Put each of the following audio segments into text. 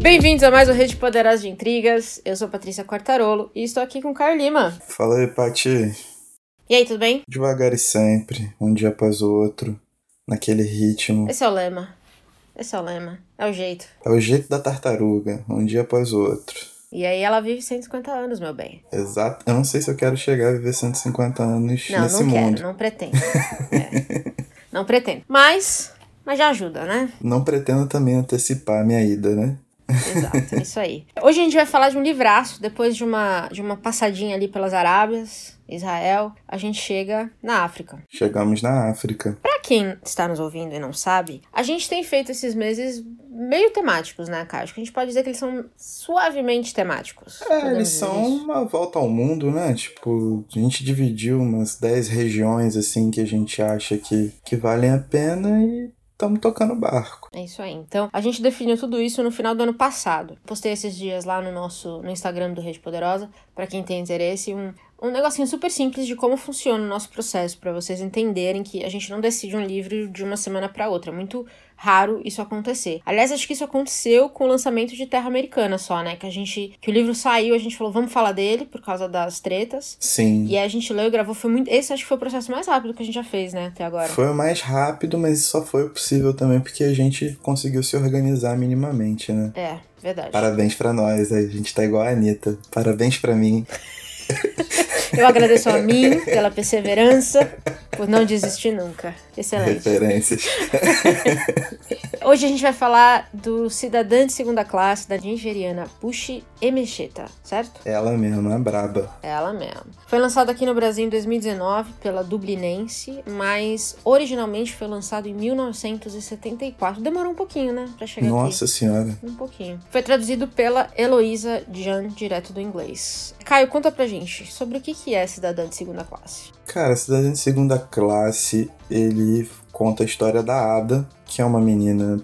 Bem-vindos a mais um Rede Poderosa de Intrigas. Eu sou Patrícia Quartarolo e estou aqui com o Caio Lima. Fala aí, Pati. E aí, tudo bem? Devagar e sempre, um dia após o outro, naquele ritmo. Esse é o lema. Esse é o lema. É o jeito. É o jeito da tartaruga, um dia após o outro. E aí ela vive 150 anos, meu bem. Exato. Eu não sei se eu quero chegar a viver 150 anos Não, nesse não mundo. quero, não pretendo. É. Não pretendo. Mas, mas já ajuda, né? Não pretendo também antecipar a minha ida, né? Exato, é isso aí. Hoje a gente vai falar de um livraço, depois de uma, de uma passadinha ali pelas Arábias, Israel, a gente chega na África. Chegamos na África. Pra quem está nos ouvindo e não sabe, a gente tem feito esses meses meio temáticos, né, Caio? Acho que a gente pode dizer que eles são suavemente temáticos. É, eles são isso. uma volta ao mundo, né? Tipo, a gente dividiu umas 10 regiões, assim, que a gente acha que, que valem a pena e estamos tocando barco. É isso aí. Então, a gente definiu tudo isso no final do ano passado. Postei esses dias lá no nosso no Instagram do Rede Poderosa, pra quem tem interesse, um um negocinho super simples de como funciona o nosso processo, pra vocês entenderem que a gente não decide um livro de uma semana pra outra. É muito raro isso acontecer. Aliás, acho que isso aconteceu com o lançamento de Terra Americana só, né? Que a gente que o livro saiu, a gente falou, vamos falar dele por causa das tretas. Sim. E aí a gente leu e gravou, foi muito. Esse acho que foi o processo mais rápido que a gente já fez, né, até agora. Foi o mais rápido, mas só foi possível também porque a gente conseguiu se organizar minimamente, né? É, verdade. Parabéns pra nós, a gente tá igual a Anitta. Parabéns pra mim. Eu agradeço a mim pela perseverança, por não desistir nunca. Excelente. Referências. Hoje a gente vai falar do cidadã de segunda classe da nigeriana Bushi Emecheta, certo? Ela mesma, a braba. É ela mesma. Foi lançado aqui no Brasil em 2019 pela Dublinense, mas originalmente foi lançado em 1974. Demorou um pouquinho, né, pra chegar aqui. Nossa senhora. Um pouquinho. Foi traduzido pela Heloísa Jan, direto do inglês. Caio, conta pra gente sobre o que é cidadã de segunda classe. Cara, Cidadã de Segunda Classe, ele conta a história da Ada, que é uma menina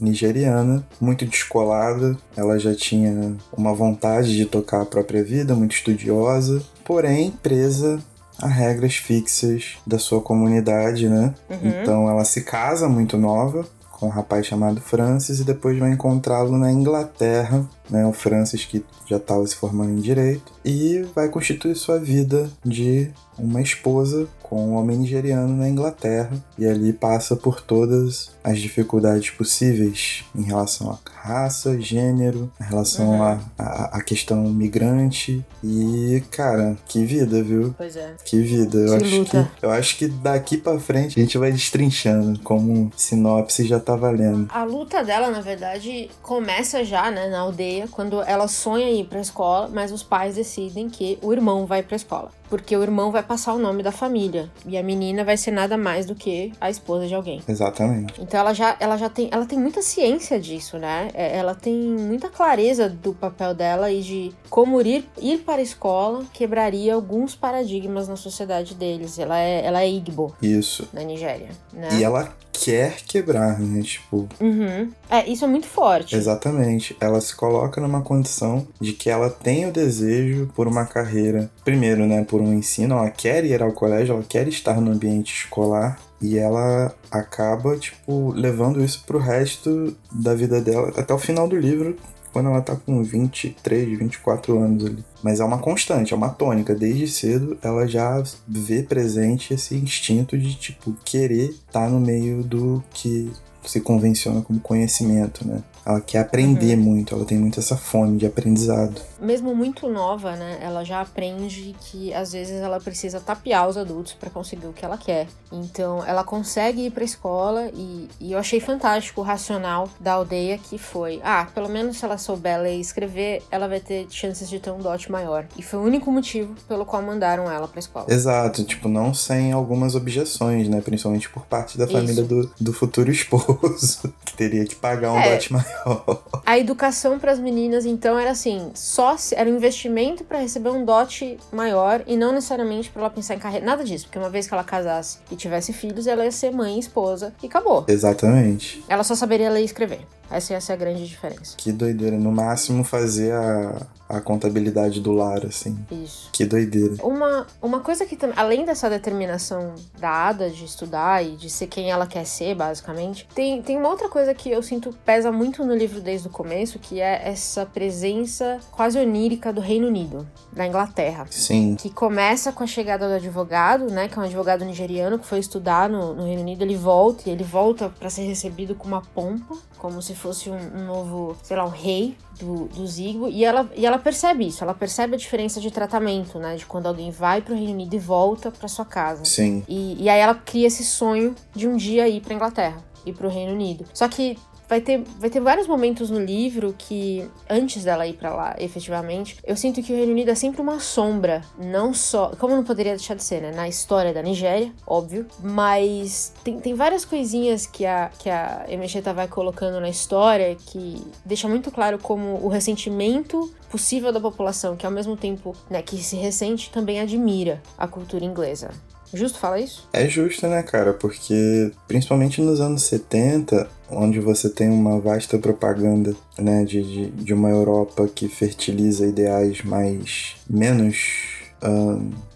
nigeriana, muito descolada. Ela já tinha uma vontade de tocar a própria vida, muito estudiosa, porém presa a regras fixas da sua comunidade, né? Uhum. Então ela se casa muito nova com um rapaz chamado Francis e depois vai encontrá-lo na Inglaterra, né? O Francis que já estava se formando em direito e vai constituir sua vida de uma esposa com um homem nigeriano na Inglaterra e ali passa por todas as dificuldades possíveis em relação à raça, gênero, em relação Uhum. à à questão migrante e cara, que vida, viu? Pois é. Que vida, eu Que acho luta. que eu acho que daqui pra frente a gente vai destrinchando como sinopse já tá valendo. A luta dela, na verdade, começa já, né, na aldeia, quando ela sonha ir pra escola, mas os pais decidem que o irmão vai pra escola. Porque o irmão vai passar o nome da família. E a menina vai ser nada mais do que a esposa de alguém. Exatamente. Então ela já, ela já tem, ela tem muita ciência disso, né? É, Ela tem muita clareza do papel dela e de como ir, ir para a escola quebraria alguns paradigmas na sociedade deles. Ela é, ela é Igbo, Isso. na Nigéria, né? E ela quer quebrar, né? Tipo, Uhum. É, isso é muito forte. exatamente. Ela se coloca numa condição de que ela tem o desejo por uma carreira. Primeiro, né, por um ensino, ela quer ir ao colégio, ela quer estar no ambiente escolar. E ela acaba, tipo, levando isso pro resto da vida dela, até o final do livro, quando ela tá com 23, 24 anos ali. Mas é uma constante, é uma tônica. Desde cedo ela já vê presente esse instinto de, tipo, querer estar no meio do que se convenciona como conhecimento, né? Ela quer aprender muito, ela tem muito essa fome de aprendizado. Mesmo muito nova, né? Ela já aprende que às vezes ela precisa tapear os adultos para conseguir o que ela quer. Então ela consegue ir pra escola e, e eu achei fantástico o racional da aldeia que foi: ah, pelo menos se ela souber ler e escrever, ela vai ter chances de ter um dote maior. E foi o único motivo pelo qual mandaram ela pra escola. Exato, tipo, não sem algumas objeções, né? Principalmente por parte da Isso. família do, do futuro esposo, que teria que pagar um É. dote maior. A educação para as meninas, então, era assim, só se, era um investimento para receber um dote maior e não necessariamente para ela pensar em carreira, nada disso, porque uma vez que ela casasse e tivesse filhos, ela ia ser mãe e esposa e acabou. Exatamente. Ela só saberia ler e escrever. Essa, essa é a grande diferença. Que doideira. No máximo fazer a, a contabilidade do lar, assim. Isso. Que doideira. Uma, uma coisa que, além dessa determinação da Ada de estudar e de ser quem ela quer ser, basicamente, tem, tem uma outra coisa que eu sinto pesa muito no livro desde o começo, que é essa presença quase onírica do Reino Unido, da Inglaterra. Sim. Que começa com a chegada do advogado, né, que é um advogado nigeriano que foi estudar no, no Reino Unido, ele volta e ele volta para ser recebido com uma pompa, como se fosse um, um novo, sei lá, um rei do, do Zigo, e ela, e ela percebe isso, ela percebe a diferença de tratamento, né? De quando alguém vai pro Reino Unido e volta para sua casa. Sim. E, e aí ela cria esse sonho de um dia ir pra Inglaterra, ir pro Reino Unido. Só que vai ter, vai ter vários momentos no livro que, antes dela ir para lá, efetivamente, eu sinto que o Reino Unido é sempre uma sombra, não só. Como não poderia deixar de ser, né? Na história da Nigéria, óbvio, mas tem, tem várias coisinhas que a, que a Emecheta vai colocando na história que deixa muito claro como o ressentimento possível da população, que ao mesmo tempo né, que se ressente, também admira a cultura inglesa. Justo falar isso? É justo, né, cara? Porque principalmente nos anos 70, onde você tem uma vasta propaganda né, de, de, de uma Europa que fertiliza ideais mais menos.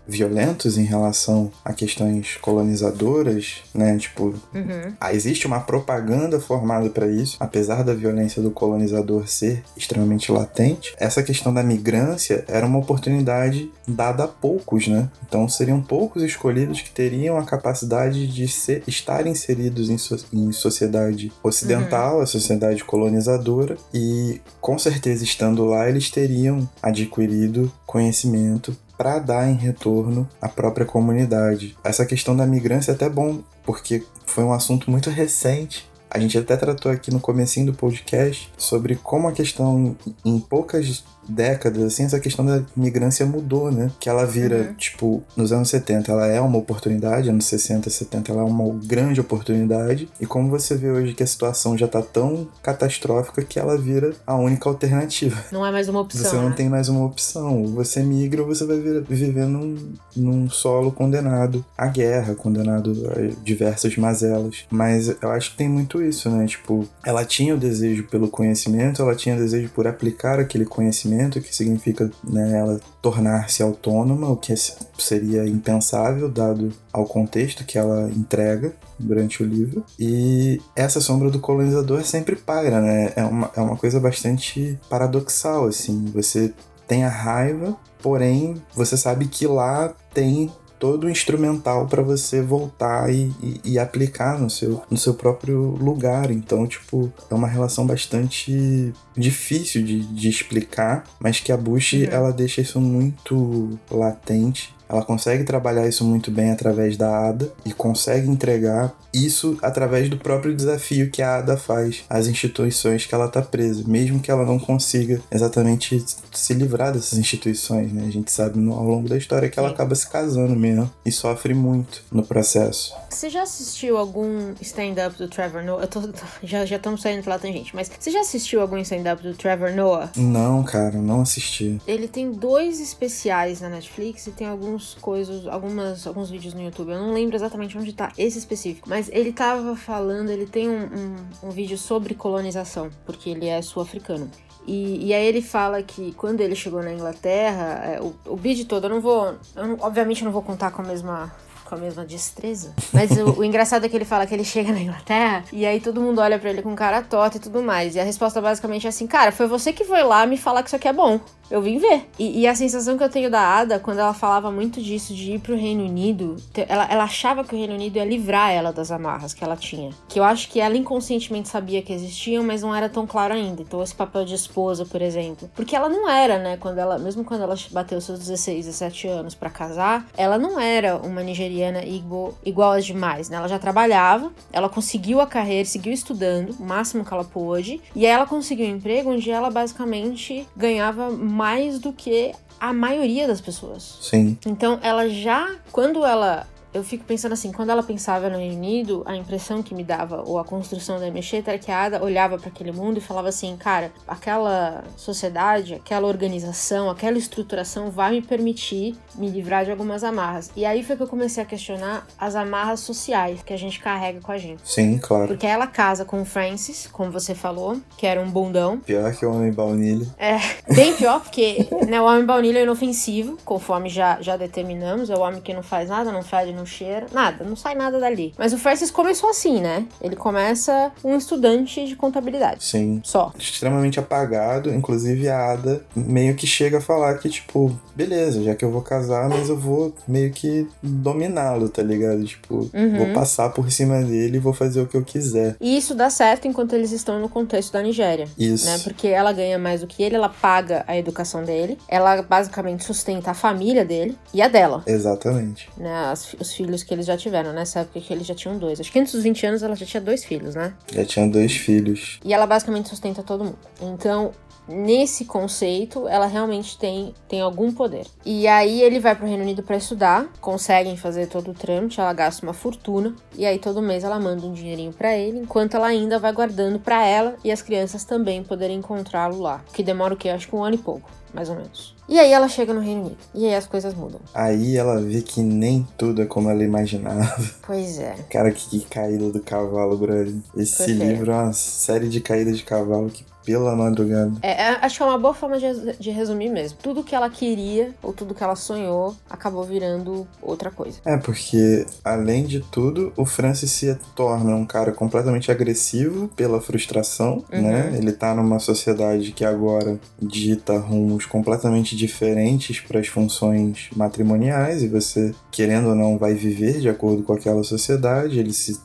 Violentos em relação a questões colonizadoras, né? Tipo, uhum. existe uma propaganda formada para isso, apesar da violência do colonizador ser extremamente latente. Essa questão da migrância era uma oportunidade dada a poucos, né? Então seriam poucos escolhidos que teriam a capacidade de ser, estar inseridos em, so, em sociedade ocidental, uhum. a sociedade colonizadora, e com certeza estando lá eles teriam adquirido conhecimento para dar em retorno à própria comunidade. Essa questão da migrância é até bom, porque foi um assunto muito recente. A gente até tratou aqui no comecinho do podcast sobre como a questão em poucas décadas, assim, essa questão da migrância mudou, né? Que ela vira, uhum. tipo, nos anos 70 ela é uma oportunidade, anos 60, 70 ela é uma grande oportunidade. E como você vê hoje que a situação já tá tão catastrófica que ela vira a única alternativa. Não é mais uma opção. Você não né? tem mais uma opção. Você migra ou você vai viver num, num solo condenado à guerra, condenado a diversas mazelas. Mas eu acho que tem muito isso, né? Tipo, ela tinha o desejo pelo conhecimento, ela tinha o desejo por aplicar aquele conhecimento que significa né, ela tornar-se autônoma, o que seria impensável dado ao contexto que ela entrega durante o livro. E essa sombra do colonizador sempre paira, né? É uma, é uma coisa bastante paradoxal, assim. Você tem a raiva, porém você sabe que lá tem todo o instrumental para você voltar e, e, e, aplicar no seu, no seu próprio lugar. Então, tipo, é uma relação bastante difícil de, de explicar, mas que a Bush uhum. ela deixa isso muito latente ela consegue trabalhar isso muito bem através da Ada e consegue entregar isso através do próprio desafio que a Ada faz às instituições que ela está presa, mesmo que ela não consiga exatamente se livrar dessas instituições, né? A gente sabe ao longo da história que ela acaba se casando mesmo e sofre muito no processo. Você já assistiu algum stand-up do Trevor Noah? Eu tô, já já estamos saindo pela tangente, mas você já assistiu algum stand-up do Trevor Noah? Não, cara, não assisti. Ele tem dois especiais na Netflix e tem alguns coisas, algumas, alguns vídeos no YouTube. Eu não lembro exatamente onde tá esse específico, mas ele tava falando, ele tem um, um, um vídeo sobre colonização, porque ele é sul-africano. E, e, aí ele fala que quando ele chegou na Inglaterra, é, o, o vídeo todo, eu não vou. Eu não, obviamente não vou contar com a mesma com a mesma destreza. Mas o, o, engraçado é que ele fala que ele chega na Inglaterra e aí todo mundo olha para ele com cara torta e tudo mais. E a resposta basicamente é assim: Cara, foi você que foi lá me falar que isso aqui é bom. Eu vim ver. E, e, a sensação que eu tenho da Ada, quando ela falava muito disso, de ir pro Reino Unido, ela, ela achava que o Reino Unido ia livrar ela das amarras que ela tinha. Que eu acho que ela inconscientemente sabia que existiam, mas não era tão claro ainda. Então, esse papel de esposa, por exemplo. Porque ela não era, né? Quando ela, mesmo quando ela bateu seus 16, 17 anos para casar, ela não era uma nigeriana igual, igual às demais, né? Ela já trabalhava, ela conseguiu a carreira, seguiu estudando, o máximo que ela pôde. E aí ela conseguiu um emprego onde ela basicamente ganhava mais do que a maioria das pessoas. Sim. Então ela já, quando ela eu fico pensando assim, quando ela pensava no Reino Unido, a impressão que me dava, ou a construção da Mecheta, era que a Ada olhava para aquele mundo e falava assim, cara, aquela sociedade, aquela organização, aquela estruturação vai me permitir me livrar de algumas amarras. E aí foi que eu comecei a questionar as amarras sociais que a gente carrega com a gente. Sim, claro. Porque ela casa com o Francis, como você falou, que era um bundão. Pior que o homem baunilha. É, bem pior, porque né, o homem baunilha é inofensivo, conforme já, já determinamos. É o homem que não faz nada, não fede, não cheira, nada, não sai nada dali. Mas o Francis começou assim, né? Ele começa um estudante de contabilidade. Sim. Só. Extremamente apagado. Inclusive a Ada meio que chega a falar que, tipo, beleza, já que eu vou casar, mas eu vou meio que dominá-lo, tá ligado? Tipo, Uhum. vou passar por cima dele e vou fazer o que eu quiser. E isso dá certo enquanto eles estão no contexto da Nigéria. Isso. Né? Porque ela ganha mais do que ele, ela paga a educação dele, ela basicamente sustenta a família dele e a dela. Exatamente. Né, as- os filhos que eles já tiveram, nessa época que eles já tinham dois. Acho que antes dos 20 anos ela já tinha dois filhos, né? Já tinha dois filhos. E ela basicamente sustenta todo mundo. Então, nesse conceito, ela realmente tem, tem algum poder. E aí ele vai pro Reino Unido pra estudar, conseguem fazer todo o trâmite, ela gasta uma fortuna, e aí todo mês ela manda um dinheirinho pra ele, enquanto ela ainda vai guardando pra ela e as crianças também poderem encontrá-lo lá. Que demora o quê? Acho que um ano e pouco, mais ou menos. E aí ela chega no Reino Unido. E aí as coisas mudam. Aí ela vê que nem tudo é como ela imaginava. Pois é. Cara, que, que caída do cavalo, brother. Esse Foi feio. livro é uma série de caídas de cavalo que, pela madrugada. É, é, acho que é uma boa forma de, res- de resumir mesmo. Tudo que ela queria, ou tudo que ela sonhou, acabou virando outra coisa. É, porque, além de tudo, o Francis se torna um cara completamente agressivo pela frustração, Uhum. né? Ele tá numa sociedade que agora dita rumos completamente diferentes para as funções matrimoniais, e você, querendo ou não, vai viver de acordo com aquela sociedade. Ele se.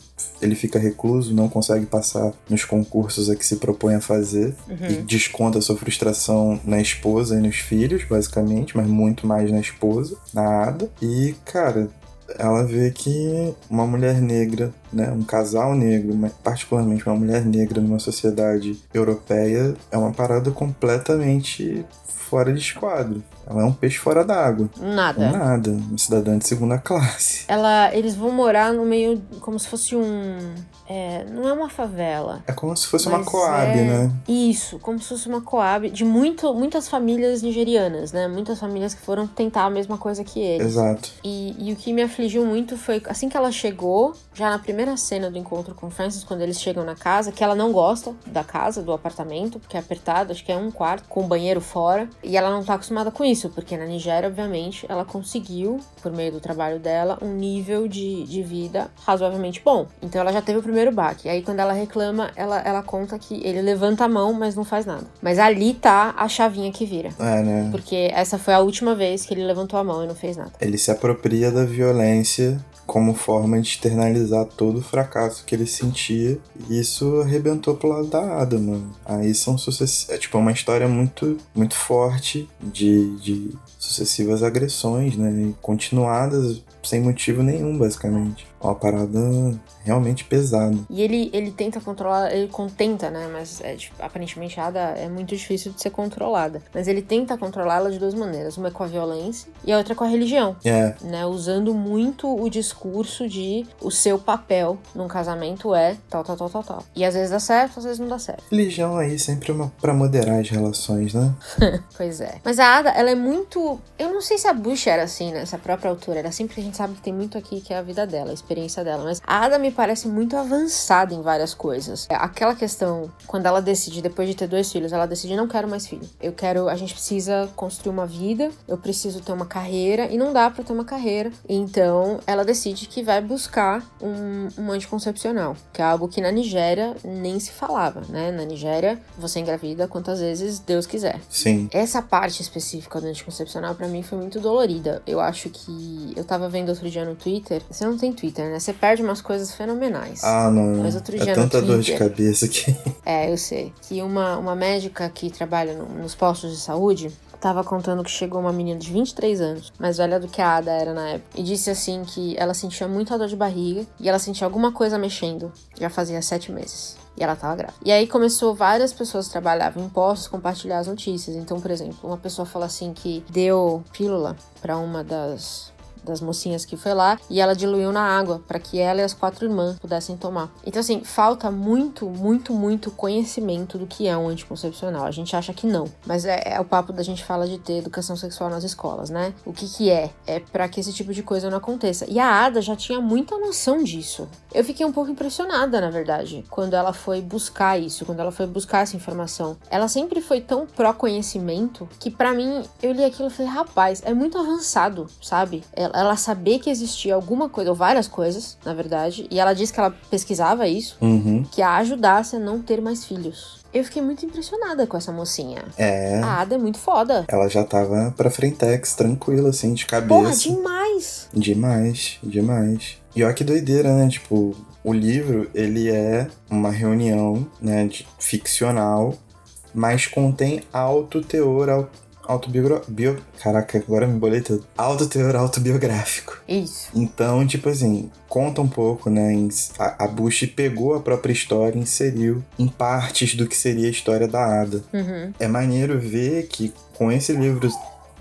Ele fica recluso, não consegue passar nos concursos a que se propõe a fazer e Uhum. desconta sua frustração na esposa e nos filhos, basicamente, mas muito mais na esposa, na Ada. E, cara, ela vê que uma mulher negra, né, um casal negro, mas particularmente uma mulher negra numa sociedade europeia, é uma parada completamente fora de esquadro. Ela é um peixe fora d'água. Nada. Nada, uma cidadã de segunda classe. Ela, eles vão morar no meio, como se fosse um. é, não é uma favela. É como se fosse uma coab, é- né? Isso, como se fosse uma coab de muito, muitas famílias nigerianas, né? Muitas famílias que foram tentar a mesma coisa que eles. Exato. E, e o que me afligiu muito foi assim que ela chegou, já na primeira cena do encontro com o Francis, quando eles chegam na casa, que ela não gosta da casa, do apartamento, porque é apertado, acho que é um quarto, com o banheiro fora. E ela não tá acostumada com isso, porque na Nigéria, obviamente, ela conseguiu, por meio do trabalho dela, um nível de, de vida razoavelmente bom. Então ela já teve o primeiro baque. E aí, quando ela reclama, ela, ela conta que ele levanta a mão, mas não faz nada. Mas ali tá a chavinha que vira. É, né? Porque essa foi a última vez que ele levantou a mão e não fez nada. Ele se apropria da violência como forma de externalizar todo o fracasso que ele sentia. E isso arrebentou pro lado da Ada, mano. Aí são sucessivos. É tipo uma história muito, muito forte de, de sucessivas agressões, né? Continuadas sem motivo nenhum, basicamente. Uma parada realmente pesada. E ele, ele tenta controlar, ele contenta, né? Mas é, tipo, aparentemente a Ada é muito difícil de ser controlada. Mas ele tenta controlá-la de duas maneiras. Uma é com a violência e a outra com a religião, É, né? Usando muito o discurso de o seu papel num casamento é tal, tal, tal, tal, tal. E às vezes dá certo, às vezes não dá certo. religião aí sempre é uma pra moderar as relações, né? Pois é. Mas a Ada, ela é muito. Eu não sei se a Bush era assim, nessa própria altura. Era assim porque a gente sabe que tem muito aqui que é a vida dela, experiência dela. Mas a Ada me parece muito avançada em várias coisas. É, Aquela questão, quando ela decide, depois de ter dois filhos, ela decide: não quero mais filho. Eu quero. A gente precisa construir uma vida, eu preciso ter uma carreira, e não dá pra ter uma carreira. Então ela decide que vai buscar um, um anticoncepcional, que é algo que na Nigéria nem se falava, né? Na Nigéria, você engravida quantas vezes Deus quiser. Sim. Essa parte específica do anticoncepcional pra mim foi muito dolorida. Eu acho que eu tava vendo outro dia no Twitter. Você não tem Twitter, né? Você perde umas coisas fenomenais. Ah, não. Mas outro dia é tanta dor de Twitter- cabeça que. É, eu sei. Que uma, uma médica que trabalha no- nos postos de saúde tava contando que chegou uma menina de 23 anos, mais velha do que a Ada era na época, e disse assim que ela sentia muita dor de barriga e ela sentia alguma coisa mexendo já fazia sete meses. E ela tava grávida. E aí começou várias pessoas que trabalhavam em postos compartilhar as notícias. Então, por exemplo, uma pessoa fala assim que deu pílula pra uma das das mocinhas que foi lá, e ela diluiu na água para que ela e as quatro irmãs pudessem tomar. Então, assim, falta muito, muito, muito conhecimento do que é um anticoncepcional. A gente acha que não, mas é, é o papo da gente fala de ter educação sexual nas escolas, né? O que que é? É para que esse tipo de coisa não aconteça. E a Ada já tinha muita noção disso. Eu fiquei um pouco impressionada, na verdade, quando ela foi buscar isso, quando ela foi buscar essa informação. Ela sempre foi tão pró conhecimento que para mim eu li aquilo e falei, rapaz, é muito avançado, sabe? Ela, saber que existia alguma coisa, ou várias coisas, na verdade, e ela disse que ela pesquisava isso, Uhum. que a ajudasse a não ter mais filhos. Eu fiquei muito impressionada com essa mocinha. É. A Ada é muito foda. Ela já tava pra frentex, tranquila, assim, de cabeça. Porra, demais! Demais, demais. E olha que doideira, né? Tipo, o livro, ele é uma reunião, né, de ficcional, mas contém alto teor autobiográfico. Bio... Caraca, agora me bolei tudo. Alto teor autobiográfico. Isso. Então, tipo assim, conta um pouco, né? a Bush pegou a própria história e inseriu em partes do que seria a história da Ada. Uhum. É maneiro ver que com esse livro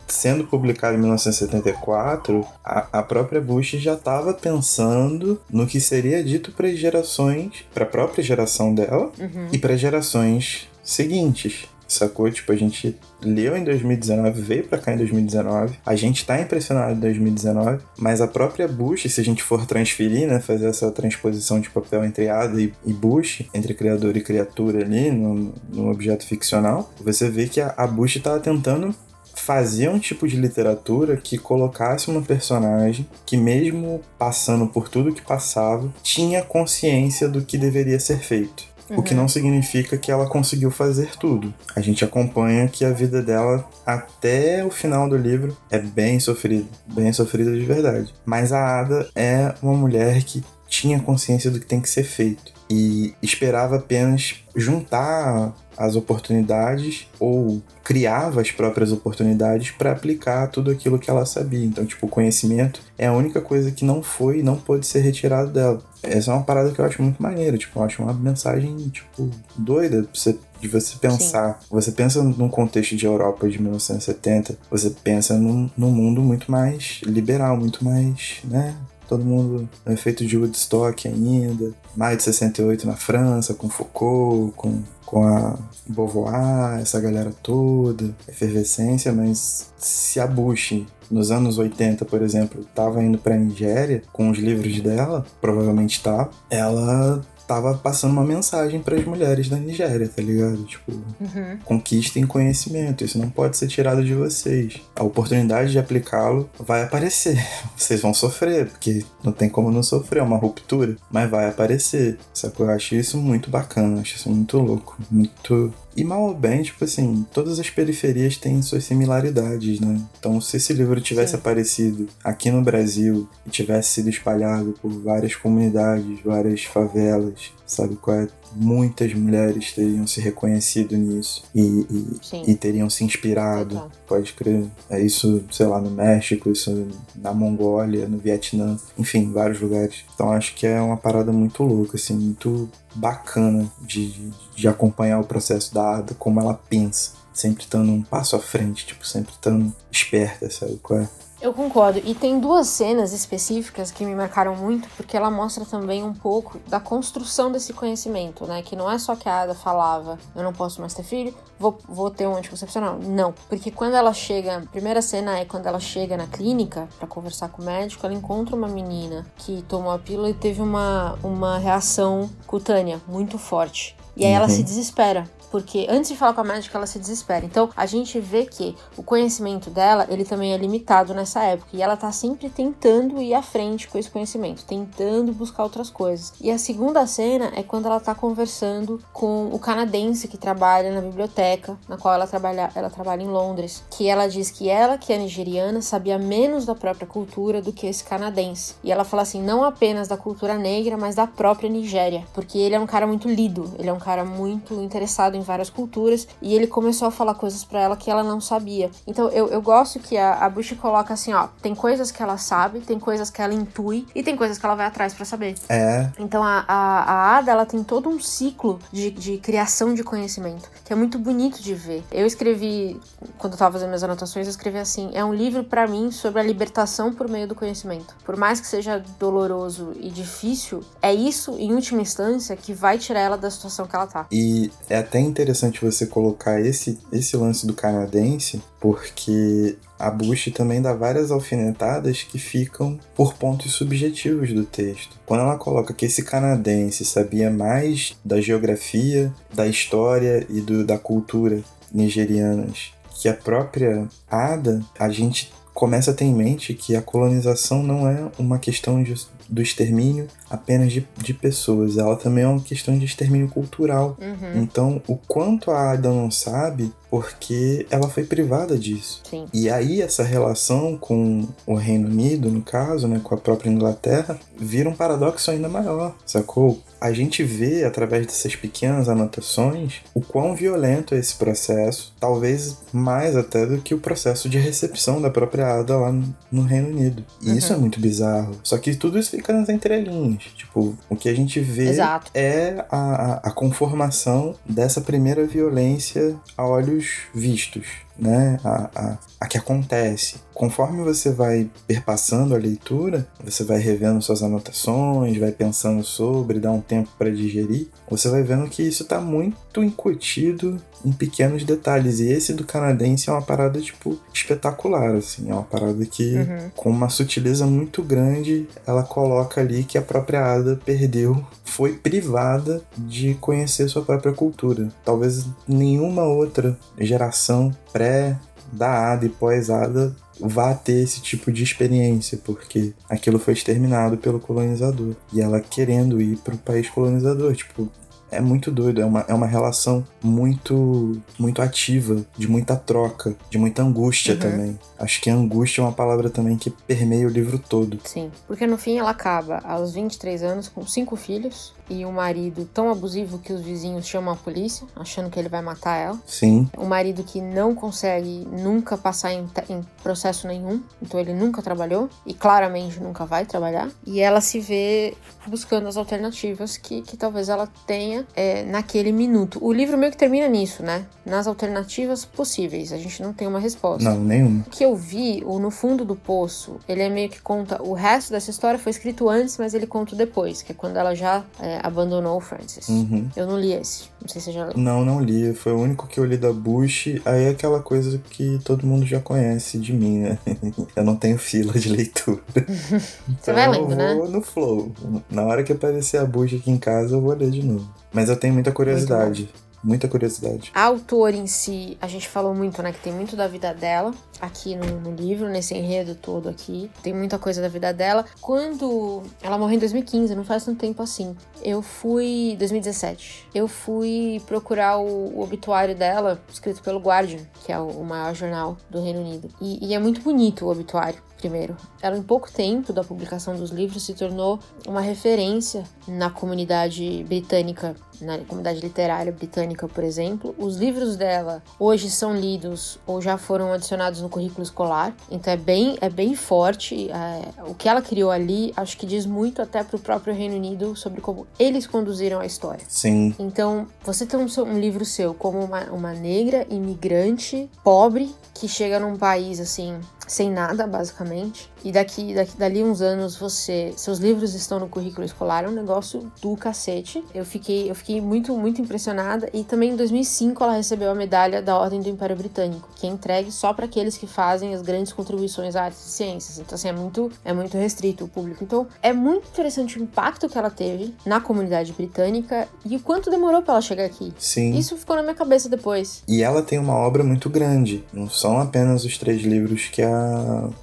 sendo publicado em 1974, a, a própria Bush já estava pensando no que seria dito para as gerações, para a própria geração dela Uhum. e para gerações seguintes. Sacou? Tipo, a gente leu em 2019, veio pra cá em 2019, a gente tá impressionado em 2019, mas a própria Bush, se a gente for transferir, né, fazer essa transposição de papel entre Ada e, e Bush, entre criador e criatura ali, no objeto ficcional, você vê que a, a Bush tava tentando fazer um tipo de literatura que colocasse uma personagem que, mesmo passando por tudo que passava, tinha consciência do que deveria ser feito. O que não significa que ela conseguiu fazer tudo. A gente acompanha que a vida dela, até o final do livro, é bem sofrida. Bem sofrida de verdade. Mas a Ada é uma mulher que tinha consciência do que tem que ser feito. E esperava apenas juntar as oportunidades ou criava as próprias oportunidades para aplicar tudo aquilo que ela sabia. Então, tipo, o conhecimento é a única coisa que não foi e não pôde ser retirado dela. Essa é uma parada que eu acho muito maneira, tipo, eu acho uma mensagem, tipo, doida você, de você pensar. Você pensa num contexto de Europa de 1970, você pensa num, num mundo muito mais liberal, muito mais, né? Todo mundo no efeito de Woodstock ainda. Maio de 68 na França, com Foucault, com, com a Beauvoir, essa galera toda, efervescência, mas se a Bush nos anos 80, por exemplo, tava indo pra Nigéria com os livros dela, provavelmente tá, ela tava passando uma mensagem para as mulheres da Nigéria, tá ligado? Tipo, Uhum. conquistem conhecimento, isso não pode ser tirado de vocês. A oportunidade de aplicá-lo vai aparecer. Vocês vão sofrer, porque não tem como não sofrer, é uma ruptura, mas vai aparecer. Sacou? Eu acho isso muito bacana, acho isso muito louco, muito. E mal ou bem, tipo assim, todas as periferias têm suas similaridades, né? Então, se esse livro tivesse Sim. aparecido aqui no Brasil e tivesse sido espalhado por várias comunidades, várias favelas, sabe qual é? Muitas mulheres teriam se reconhecido nisso e, e, e teriam se inspirado. Total. Pode crer. É isso, sei lá, no México, isso na Mongólia, no Vietnã, enfim, vários lugares. Então acho que é uma parada muito louca, assim, muito bacana de, de, de acompanhar o processo da Ada, como ela pensa. Sempre estando um passo à frente, tipo, sempre estando esperta, sabe qual é? Eu concordo. E tem duas cenas específicas que me marcaram muito, porque ela mostra também um pouco da construção desse conhecimento, né? Que não é só que a Ada falava, eu não posso mais ter filho, vou, vou ter um anticoncepcional. Não. Porque quando ela chega, a primeira cena é quando ela chega na clínica pra conversar com o médico, ela encontra uma menina que tomou a pílula e teve uma, uma reação cutânea muito forte. E aí ela Uhum. se desespera. Porque antes de falar com a médica, ela se desespera. Então, a gente vê que o conhecimento dela, ele também é limitado nessa época. E ela tá sempre tentando ir à frente com esse conhecimento, tentando buscar outras coisas. E a segunda cena é quando ela tá conversando com o canadense que trabalha na biblioteca, na qual ela trabalha, ela trabalha em Londres. Que ela diz que ela, que é nigeriana, sabia menos da própria cultura do que esse canadense. E ela fala assim, não apenas da cultura negra, mas da própria Nigéria. Porque ele é um cara muito lido, ele é um cara muito interessado em várias culturas e ele começou a falar coisas para ela que ela não sabia. Então eu, eu gosto que a, a Bush coloca assim, ó, tem coisas que ela sabe, tem coisas que ela intui e tem coisas que ela vai atrás para saber. É. Então a, a, a Ada, ela tem todo um ciclo de, de criação de conhecimento, que é muito bonito de ver. Eu escrevi, quando eu tava fazendo minhas anotações, eu escrevi assim, é um livro para mim sobre a libertação por meio do conhecimento. Por mais que seja doloroso e difícil, é isso, em última instância, que vai tirar ela da situação que ela tá. E é até interessante você colocar esse, esse lance do canadense, porque a Bush também dá várias alfinetadas que ficam por pontos subjetivos do texto. Quando ela coloca que esse canadense sabia mais da geografia, da história e do, da cultura nigerianas que a própria Ada, a gente começa a ter em mente que a colonização não é uma questão de, do extermínio apenas de, de pessoas, ela também é uma questão de extermínio cultural. Uhum. Então, o quanto a Ada não sabe, porque ela foi privada disso. Sim. E aí, essa relação com o Reino Unido, no caso, né, com a própria Inglaterra, vira um paradoxo ainda maior, sacou? A gente vê, através dessas pequenas anotações, o quão violento é esse processo, talvez mais até do que o processo de recepção da própria Ada lá no, no Reino Unido. E Uhum. isso é muito bizarro. Só que tudo isso fica nas entrelinhas. Tipo, o que a gente vê Exato. é a, a conformação dessa primeira violência a olhos vistos, né? A, a, a que acontece. Conforme você vai perpassando a leitura, você vai revendo suas anotações, vai pensando sobre, dá um tempo para digerir, você vai vendo que isso tá muito incutido em pequenos detalhes. E esse do canadense é uma parada, tipo, espetacular, assim. É uma parada que, Uhum. com uma sutileza muito grande, ela coloca ali que a própria Ada perdeu, foi privada de conhecer sua própria cultura. Talvez nenhuma outra geração pré da Ada e pós-Ada vá ter esse tipo de experiência, porque aquilo foi exterminado pelo colonizador. E ela querendo ir para o país colonizador, tipo, é muito doido, é uma, é uma relação muito muito ativa, de muita troca, de muita angústia Uhum. também. Acho que angústia é uma palavra também que permeia o livro todo. Sim, porque no fim ela acaba aos 23 anos com cinco filhos e um marido tão abusivo que os vizinhos chamam a polícia, achando que ele vai matar ela. Sim, Um marido que não consegue nunca passar em, em processo nenhum, então ele nunca trabalhou e claramente nunca vai trabalhar. E ela se vê buscando as alternativas que, que talvez ela tenha é, naquele minuto. O livro meio que termina nisso, né? Nas alternativas possíveis. A gente não tem uma resposta. não, nenhuma. O que eu vi, o No Fundo do Poço, ele é meio que conta. O resto dessa história foi escrito antes, mas ele conta depois, que é quando ela já é, abandonou o Francis. Uhum. Eu não li esse. Não sei se você já leu. Não, não li. Foi o único que eu li da Bush. Aí é aquela coisa que todo mundo já conhece de mim, né? Eu não tenho fila de leitura. Então vai eu lendo, né? vou no flow. Na hora que aparecer a Bush aqui em casa, eu vou ler de novo. Mas eu tenho muita curiosidade. Muita curiosidade. A autora em si, a gente falou muito, né? Que tem muito da vida dela aqui no, no livro, nesse enredo todo aqui. Tem muita coisa da vida dela. Quando ela morreu em 2015, não faz tanto tempo assim. Eu fui. 2017. Eu fui procurar o, o obituário dela, escrito pelo Guardian, que é o, o maior jornal do Reino Unido. E, e é muito bonito o obituário. Primeiro, ela em pouco tempo da publicação dos livros se tornou uma referência na comunidade britânica, na comunidade literária britânica, por exemplo. Os livros dela hoje são lidos ou já foram adicionados no currículo escolar, então é bem, é bem forte. é, o que ela criou ali, acho que diz muito até para o próprio Reino Unido sobre como eles conduziram a história. Sim, Então, você tem um, um livro seu como uma, uma negra imigrante pobre que chega num país assim sem nada, basicamente, e daqui, daqui dali uns anos você, seus livros estão no currículo escolar, é um negócio do cacete. Eu fiquei, eu fiquei muito, muito impressionada e também em 2005 ela recebeu a medalha da Ordem do Império Britânico, que é entregue só para aqueles que fazem as grandes contribuições à artes e ciências. Então assim, é muito, é muito restrito o público. Então, é muito interessante o impacto que ela teve na comunidade britânica e o quanto demorou para ela chegar aqui. sim. Isso ficou na minha cabeça depois. E ela tem uma obra muito grande. Não são apenas os três livros que a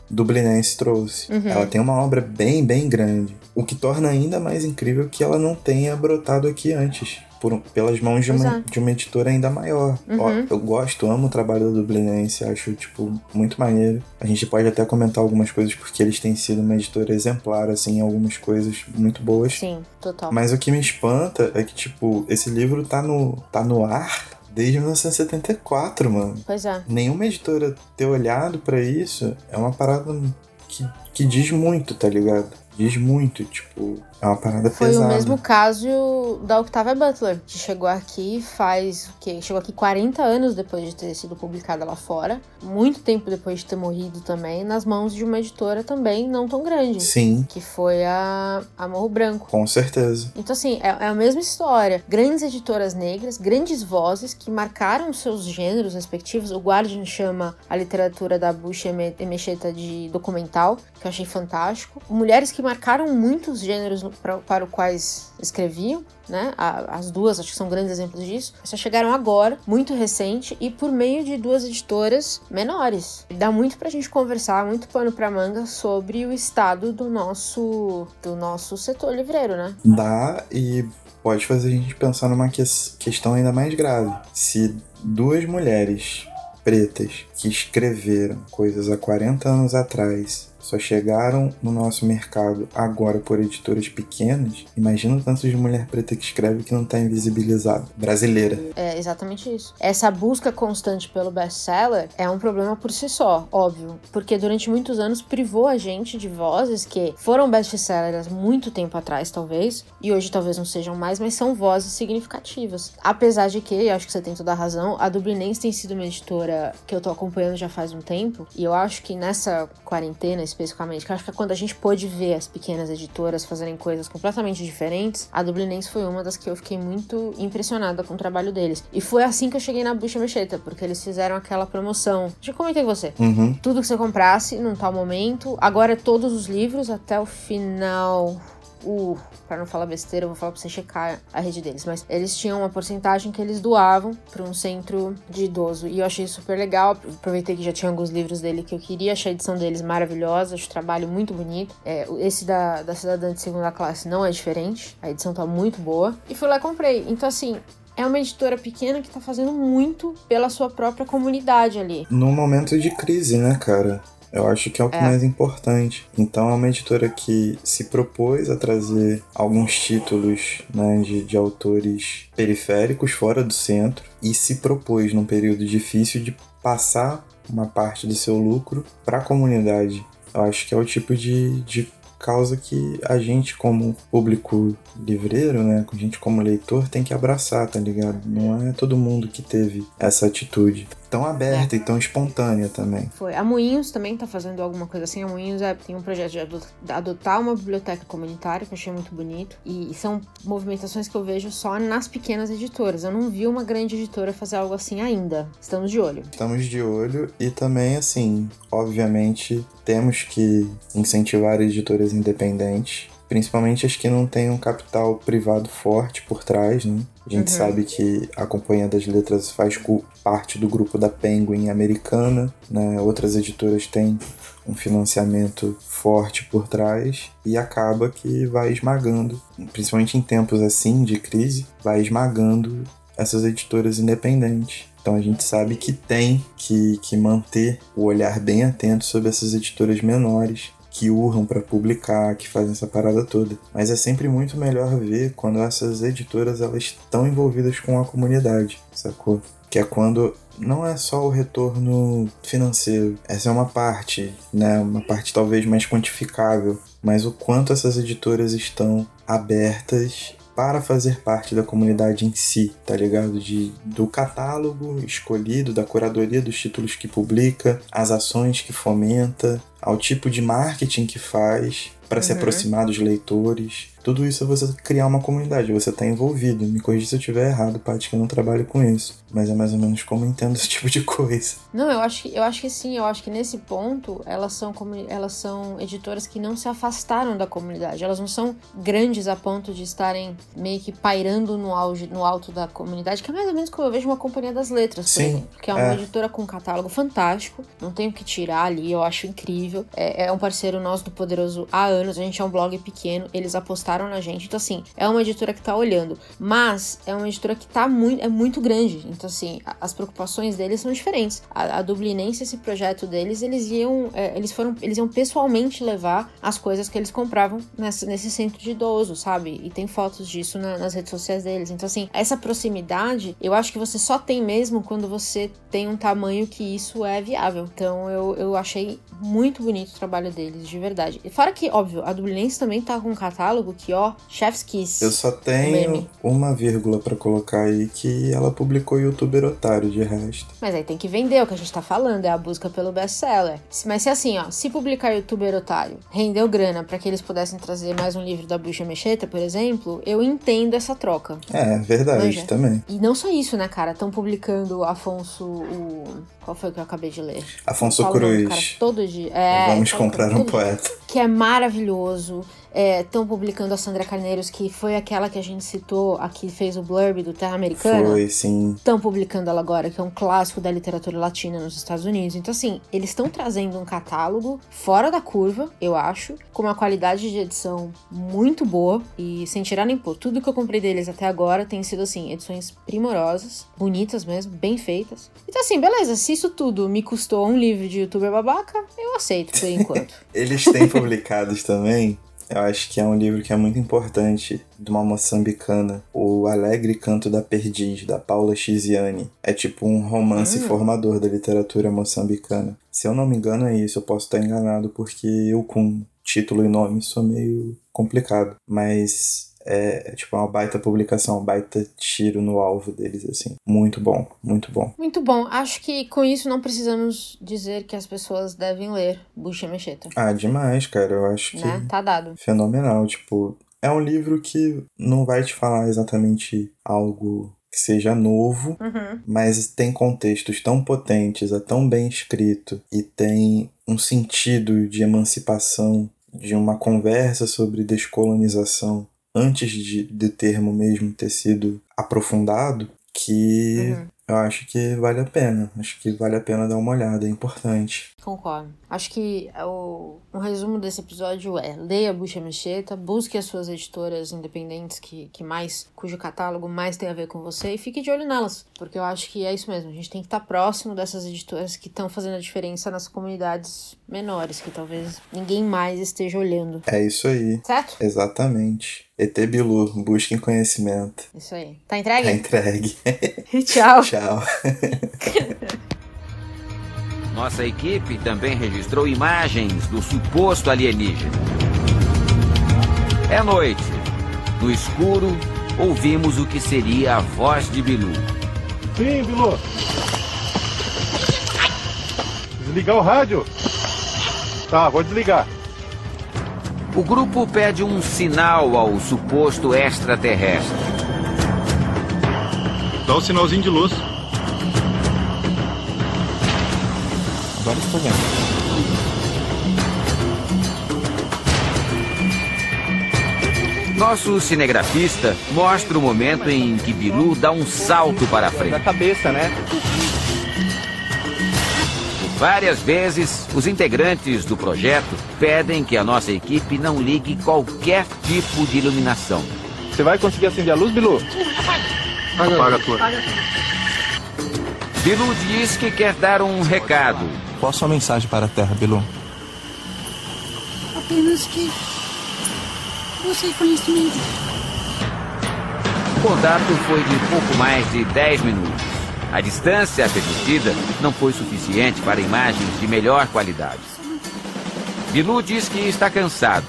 Dublinense trouxe. Uhum. Ela tem uma obra bem, bem grande. O que torna ainda mais incrível que ela não tenha brotado aqui antes. por, pelas mãos de uma, de uma editora ainda maior. Uhum. Ó, eu gosto, amo o trabalho do Dublinense, acho, tipo, muito maneiro. A gente pode até comentar algumas coisas porque eles têm sido uma editora exemplar, assim, algumas coisas muito boas. Sim, total. Mas o que me espanta é que, tipo, esse livro tá no, tá no ar desde 1974, mano. Pois é. Nenhuma editora ter olhado para isso é uma parada que, que diz muito, tá ligado? Diz muito, tipo, é uma parada Foi pesada. Foi o mesmo caso da Octavia Butler, que chegou aqui faz o quê? Chegou aqui 40 anos depois de ter sido publicada lá fora, muito tempo depois de ter morrido também, nas mãos de uma editora também não tão grande. Sim. Que foi a, a Morro Branco. Com certeza. Então, assim, é, é a mesma história. Grandes editoras negras, grandes vozes que marcaram seus gêneros respectivos. O Guardian chama a literatura da Bucha e Mecheta de documental, que eu achei fantástico. Mulheres que marcaram muitos gêneros para, para os quais escreviam, né? As duas, acho que são grandes exemplos disso. Só chegaram agora, muito recente, e por meio de duas editoras menores. Dá muito pra gente conversar, muito pano pra manga sobre o estado do nosso, do nosso setor livreiro, né? Dá e pode fazer a gente pensar numa que questão ainda mais grave. Se duas mulheres pretas que escreveram coisas há 40 anos atrás só chegaram no nosso mercado agora por editoras pequenas, imagina o tanto de mulher preta que escreve que não está invisibilizada. Brasileira. É exatamente isso. Essa busca constante pelo best-seller é um problema por si só, óbvio, porque durante muitos anos privou a gente de vozes que foram best-sellers muito tempo atrás, talvez, e hoje talvez não sejam mais, mas são vozes significativas. Apesar de que, acho que você tem toda a razão, a Dublinense tem sido uma editora que eu tô acompanhando já faz um tempo, e eu acho que nessa quarentena, especificamente, que eu acho que é quando a gente pôde ver as pequenas editoras fazerem coisas completamente diferentes, a Dublinense foi uma das que eu fiquei muito impressionada com o trabalho deles. E foi assim que eu cheguei na Bucha Mecheta, porque eles fizeram aquela promoção. Já comentei com você. Uhum. Tudo que você comprasse num tal momento. Agora é todos os livros até o final o. Pra não falar besteira, eu vou falar pra você checar a rede deles. Mas eles tinham uma porcentagem que eles doavam para um centro de idoso. E eu achei super legal. Aproveitei que já tinha alguns livros dele que eu queria. Achei a edição deles maravilhosa. Acho o trabalho muito bonito. É, esse da, da Cidadã de Segunda Classe não é diferente. A edição tá muito boa. E fui lá e comprei. Então, assim, é uma editora pequena que tá fazendo muito pela sua própria comunidade ali. Num momento de crise, né, cara? Eu acho que é o que é. mais importante. Então é uma editora que se propôs a trazer alguns títulos né, de, de autores periféricos fora do centro e se propôs num período difícil de passar uma parte do seu lucro para a comunidade. Eu acho que é o tipo de, de causa que a gente, como público livreiro, né, a gente como leitor, tem que abraçar, tá ligado? Não é todo mundo que teve essa atitude tão aberta é. e tão espontânea também. Foi. A Moinhos também tá fazendo alguma coisa assim. A Moinhos é, tem um projeto de adotar uma biblioteca comunitária, que eu achei muito bonito. E são movimentações que eu vejo só nas pequenas editoras. Eu não vi uma grande editora fazer algo assim ainda. Estamos de olho. Estamos de olho e também, assim, obviamente, temos que incentivar editoras independentes principalmente as que não têm um capital privado forte por trás, né? A gente uhum. sabe que a Companhia das Letras faz parte do grupo da Penguin americana, né? Outras editoras têm um financiamento forte por trás e acaba que vai esmagando, principalmente em tempos assim de crise, vai esmagando essas editoras independentes. Então a gente sabe que tem que, que manter o olhar bem atento sobre essas editoras menores que urram para publicar, que fazem essa parada toda. Mas é sempre muito melhor ver quando essas editoras elas estão envolvidas com a comunidade, sacou? Que é quando não é só o retorno financeiro, essa é uma parte, né, uma parte talvez mais quantificável, mas o quanto essas editoras estão abertas para fazer parte da comunidade em si, tá ligado? De, do catálogo escolhido, da curadoria dos títulos que publica, as ações que fomenta, ao tipo de marketing que faz para uhum. se aproximar dos leitores. Tudo isso é você criar uma comunidade, você tá envolvido. Me corrija se eu estiver errado, Paty, que eu não trabalho com isso. Mas é mais ou menos como eu entendo esse tipo de coisa. Não, eu acho que, eu acho que sim, eu acho que nesse ponto elas são, elas são editoras que não se afastaram da comunidade. Elas não são grandes a ponto de estarem meio que pairando no, auge, no alto da comunidade, que é mais ou menos como eu vejo uma companhia das letras, por sim, exemplo. Que é uma é. editora com um catálogo fantástico, não tenho o que tirar ali, eu acho incrível incrível. É, é, um parceiro nosso do Poderoso há anos. A gente é um blog pequeno, eles apostaram na gente. Então, assim, é uma editora que tá olhando. Mas é uma editora que tá muito, é muito grande. Então, assim, as preocupações deles são diferentes. A, a Dublinense, esse projeto deles, eles iam. É, eles foram. Eles iam pessoalmente levar as coisas que eles compravam nessa, nesse centro de idoso, sabe? E tem fotos disso na, nas redes sociais deles. Então, assim, essa proximidade, eu acho que você só tem mesmo quando você tem um tamanho que isso é viável. Então, eu, eu achei muito bonito o trabalho deles, de verdade. E fora que, óbvio, a Dublinense também tá com um catálogo que, ó, Chef's Kiss. Eu só tenho uma vírgula para colocar aí que ela publicou youtuber otário de resto. Mas aí tem que vender o que a gente tá falando, é a busca pelo best-seller. Mas se assim, ó, se publicar youtuber otário rendeu grana para que eles pudessem trazer mais um livro da Bucha Mecheta, por exemplo, eu entendo essa troca. É, verdade Manja. também. E não só isso, né, cara? Estão publicando Afonso, o... Qual foi que eu acabei de ler? Afonso Cruz. Cara, todo dia. É, Vamos comprar um poeta. Que é maravilhoso estão é, publicando a Sandra Carneiros, que foi aquela que a gente citou, a que fez o blurb do Terra Americana. Foi, sim. Estão publicando ela agora, que é um clássico da literatura latina nos Estados Unidos. Então, assim, eles estão trazendo um catálogo fora da curva, eu acho, com uma qualidade de edição muito boa. E sem tirar nem pôr, tudo que eu comprei deles até agora tem sido, assim, edições primorosas, bonitas mesmo, bem feitas. Então, assim, beleza, se isso tudo me custou um livro de youtuber babaca, eu aceito por enquanto. eles têm publicados também eu acho que é um livro que é muito importante de uma moçambicana, O Alegre Canto da Perdiz, da Paula Chiziane. É tipo um romance hum. formador da literatura moçambicana. Se eu não me engano é isso, eu posso estar enganado porque eu com título e nome sou meio complicado, mas é, é, tipo uma baita publicação, um baita tiro no alvo deles, assim. Muito bom, muito bom. Muito bom. Acho que com isso não precisamos dizer que as pessoas devem ler Bucha Mecheta. Ah, demais, cara. Eu acho que. Né? Tá dado. Fenomenal. Tipo, é um livro que não vai te falar exatamente algo que seja novo, uhum. mas tem contextos tão potentes, é tão bem escrito e tem um sentido de emancipação, de uma conversa sobre descolonização antes de, de termo mesmo ter sido aprofundado, que uhum. eu acho que vale a pena. Acho que vale a pena dar uma olhada, é importante. Concordo. Acho que o, um resumo desse episódio é: leia Bucha Mecheta, busque as suas editoras independentes que, que mais, cujo catálogo mais tem a ver com você e fique de olho nelas, porque eu acho que é isso mesmo. A gente tem que estar próximo dessas editoras que estão fazendo a diferença nas comunidades menores, que talvez ninguém mais esteja olhando. É isso aí. Certo? Exatamente. ET Bilu, busquem conhecimento. Isso aí. Tá entregue? Tá entregue. Tchau. Tchau. Nossa equipe também registrou imagens do suposto alienígena. É noite. No escuro, ouvimos o que seria a voz de Bilu. Sim, Bilu. Desligar o rádio? Tá, vou desligar. O grupo pede um sinal ao suposto extraterrestre. Dá um sinalzinho de luz. Agora estou vendo. Nosso cinegrafista mostra o momento em que Bilu dá um salto para frente. Da cabeça, né? Várias vezes, os integrantes do projeto pedem que a nossa equipe não ligue qualquer tipo de iluminação. Você vai conseguir acender a luz, Bilu? Apaga a tua. Bilu diz que quer dar um recado. Qual a sua mensagem para a Terra, Bilu? Apenas que você conhecimento. O contato foi de pouco mais de 10 minutos. A distância permitida não foi suficiente para imagens de melhor qualidade. Bilu diz que está cansado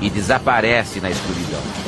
e desaparece na escuridão.